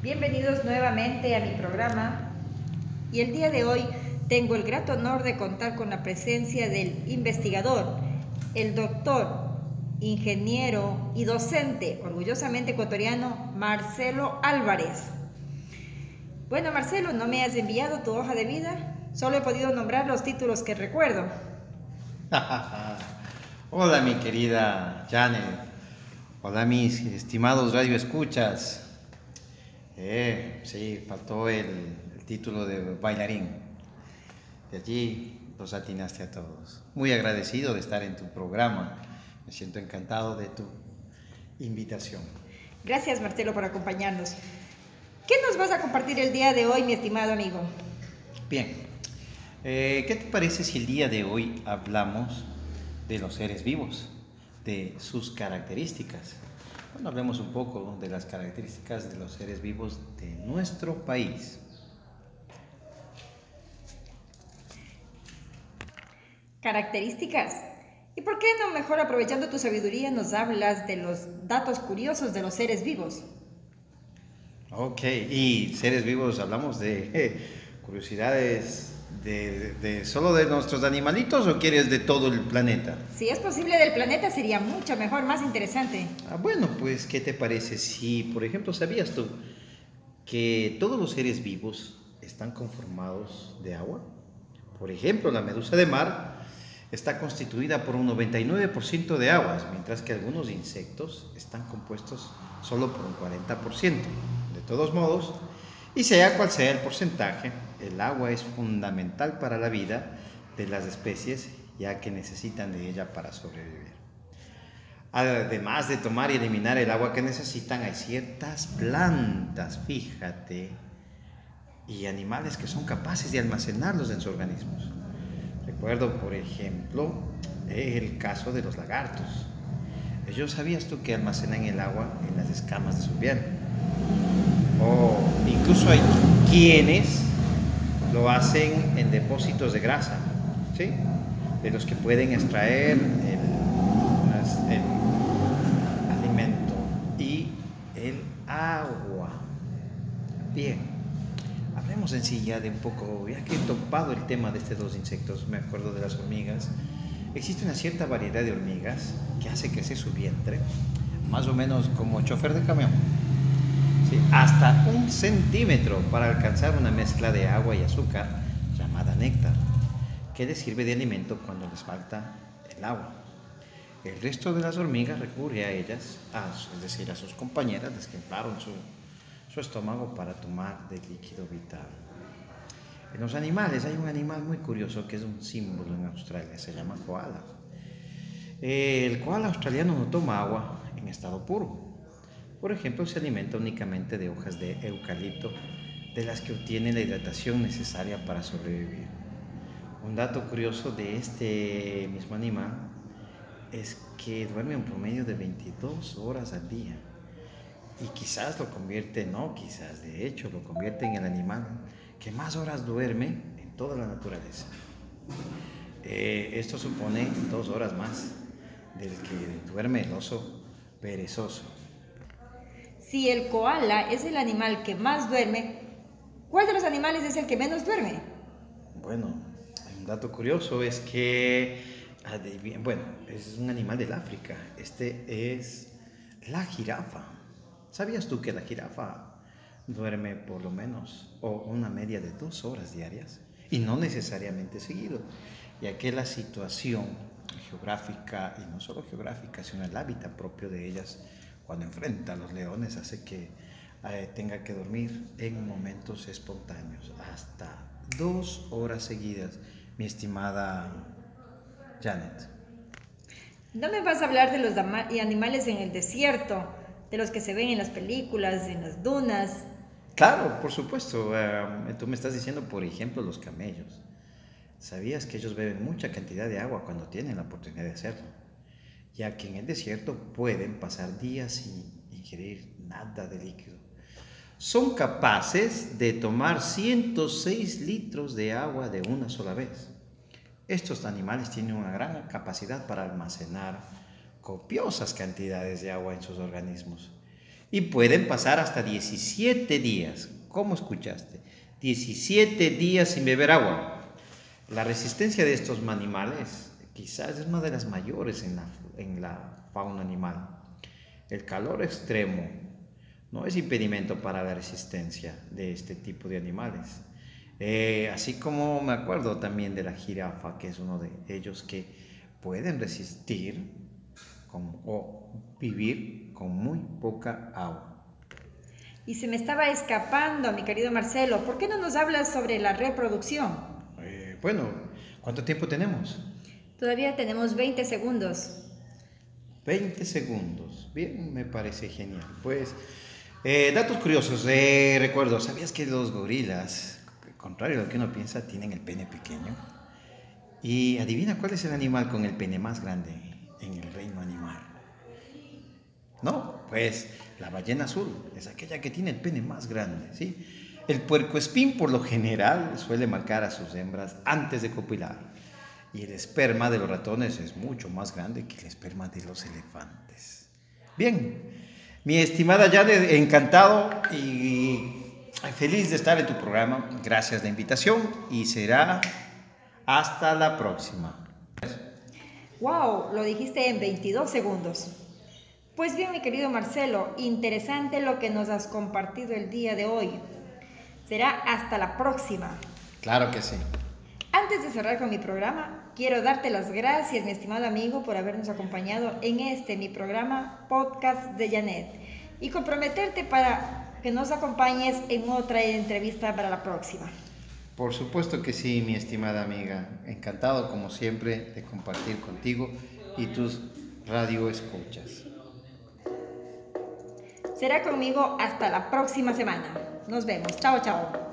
Bienvenidos nuevamente a mi programa y el día de hoy tengo el grato honor de contar con la presencia del investigador, el doctor, ingeniero y docente orgullosamente ecuatoriano Marcelo Álvarez. Bueno, Marcelo, no me has enviado tu hoja de vida, solo he podido nombrar los títulos que recuerdo. Hola, mi querida Janet. Hola mis estimados radioescuchas. Eh, sí, faltó el, el, título de bailarín. De allí los atinaste a todos. Muy agradecido de estar en tu programa. Me siento encantado de tu invitación. Gracias Marcelo por acompañarnos. ¿Qué nos vas a compartir el día de hoy, mi estimado amigo? Bien, eh, ¿qué te parece si el día de hoy hablamos de los seres vivos? De sus características. Bueno, hablemos un poco de las características de los seres vivos de nuestro país. Características. ¿Y por qué no mejor aprovechando tu sabiduría nos hablas de los datos curiosos de los seres vivos? Ok, y seres vivos hablamos de curiosidades de, de, solo de nuestros animalitos o quieres de todo el planeta? Si es posible del planeta sería mucho mejor, más interesante. Ah, bueno, pues ¿qué te parece si, por ejemplo, sabías tú que todos los seres vivos están conformados de agua? Por ejemplo, la medusa de mar está constituida por un 99% de aguas, mientras que algunos insectos están compuestos solo por un 40%. De todos modos, y sea cual sea el porcentaje, el agua es fundamental para la vida de las especies ya que necesitan de ella para sobrevivir. Además de tomar y eliminar el agua que necesitan, hay ciertas plantas, fíjate, y animales que son capaces de almacenarlos en sus organismos. Recuerdo, por ejemplo, el caso de los lagartos. Ellos sabías tú que almacenan el agua en las escamas de su piel o incluso hay quienes lo hacen en depósitos de grasa, ¿sí? de los que pueden extraer el, el alimento y el agua. Bien, hablemos en sí ya de un poco, ya que he topado el tema de estos dos insectos, me acuerdo de las hormigas. Existe una cierta variedad de hormigas que hace crecer su vientre, más o menos como chofer de camión hasta un centímetro para alcanzar una mezcla de agua y azúcar llamada néctar, que les sirve de alimento cuando les falta el agua. El resto de las hormigas recurre a ellas, es decir, a sus compañeras, les que su, su estómago para tomar del líquido vital. En los animales hay un animal muy curioso que es un símbolo en Australia, se llama koala. El koala australiano no toma agua en estado puro, por ejemplo, se alimenta únicamente de hojas de eucalipto, de las que obtiene la hidratación necesaria para sobrevivir. Un dato curioso de este mismo animal es que duerme un promedio de 22 horas al día. Y quizás lo convierte, no quizás, de hecho lo convierte en el animal que más horas duerme en toda la naturaleza. Eh, esto supone dos horas más del que duerme el oso perezoso. Si el koala es el animal que más duerme, ¿cuál de los animales es el que menos duerme? Bueno, un dato curioso es que, bueno, es un animal del África. Este es la jirafa. ¿Sabías tú que la jirafa duerme por lo menos una media de dos horas diarias? Y no necesariamente seguido, ya que la situación geográfica, y no solo geográfica, sino el hábitat propio de ellas, cuando enfrenta a los leones hace que eh, tenga que dormir en momentos espontáneos, hasta dos horas seguidas, mi estimada Janet. ¿No me vas a hablar de los animales en el desierto, de los que se ven en las películas, en las dunas? Claro, por supuesto. Eh, tú me estás diciendo, por ejemplo, los camellos. ¿Sabías que ellos beben mucha cantidad de agua cuando tienen la oportunidad de hacerlo? Ya que en el desierto pueden pasar días sin ingerir nada de líquido. Son capaces de tomar 106 litros de agua de una sola vez. Estos animales tienen una gran capacidad para almacenar copiosas cantidades de agua en sus organismos. y pueden pasar hasta 17 días. ¿Cómo escuchaste? 17 días sin beber agua. La resistencia de estos animales quizás es una de las mayores en la, en la fauna animal. El calor extremo no es impedimento para la resistencia de este tipo de animales. Eh, así como me acuerdo también de la jirafa, que es uno de ellos que pueden resistir o vivir con muy poca agua. Y se me estaba escapando, mi querido Marcelo, ¿por qué no nos hablas sobre la reproducción? Eh, bueno, ¿cuánto tiempo tenemos? Todavía tenemos 20 segundos. 20 segundos. Bien, me parece genial. Pues, eh, datos curiosos. Eh, recuerdo, ¿sabías que los gorilas, contrario a lo que uno piensa, tienen el pene pequeño? Y adivina cuál es el animal con el pene más grande en el reino animal. No, pues la ballena azul es aquella que tiene el pene más grande, ¿sí? El puercoespín por lo general suele marcar a sus hembras antes de copular. Y el esperma de los ratones es mucho más grande que el esperma de los elefantes. Bien, mi estimada Janet, encantado y feliz de estar en tu programa. Gracias de la invitación y será hasta la próxima. ¡Wow! Lo dijiste en 22 segundos. Pues bien, mi querido Marcelo, interesante lo que nos has compartido el día de hoy. Será hasta la próxima. Claro que sí. Antes de cerrar con mi programa, quiero darte las gracias, mi estimado amigo, por habernos acompañado en este, mi programa Podcast de Janet, y comprometerte para que nos acompañes en otra entrevista para la próxima. Por supuesto que sí, mi estimada amiga. Encantado, como siempre, de compartir contigo y tus radio escuchas. Será conmigo hasta la próxima semana. Nos vemos. Chao, chao.